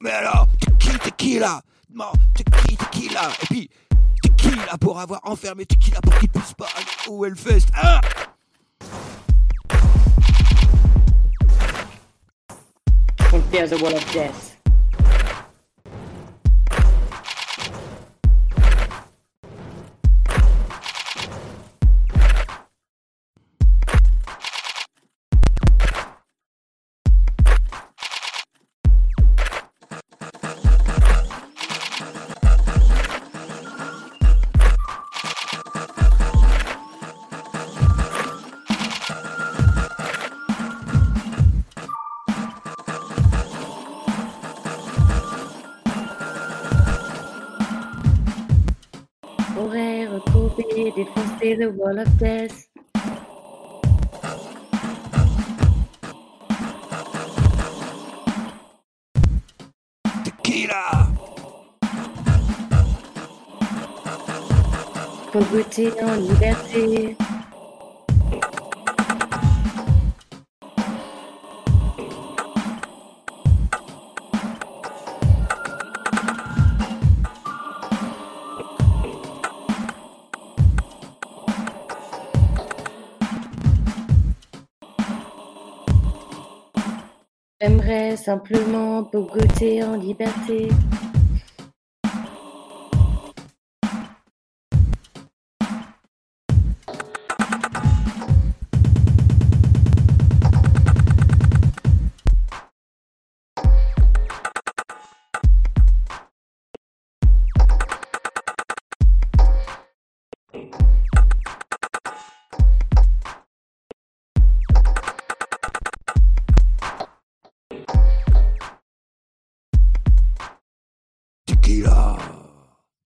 Mais alors, tequila, tequila, non, tequila, tequila, et puis tequila pour avoir enfermé tequila pour qu'il puisse pas aller au Hellfest. Ah There's a of death. tomber, see the wall of death. Tequila! Pour goûter en J'aimerais simplement pogoter en liberté.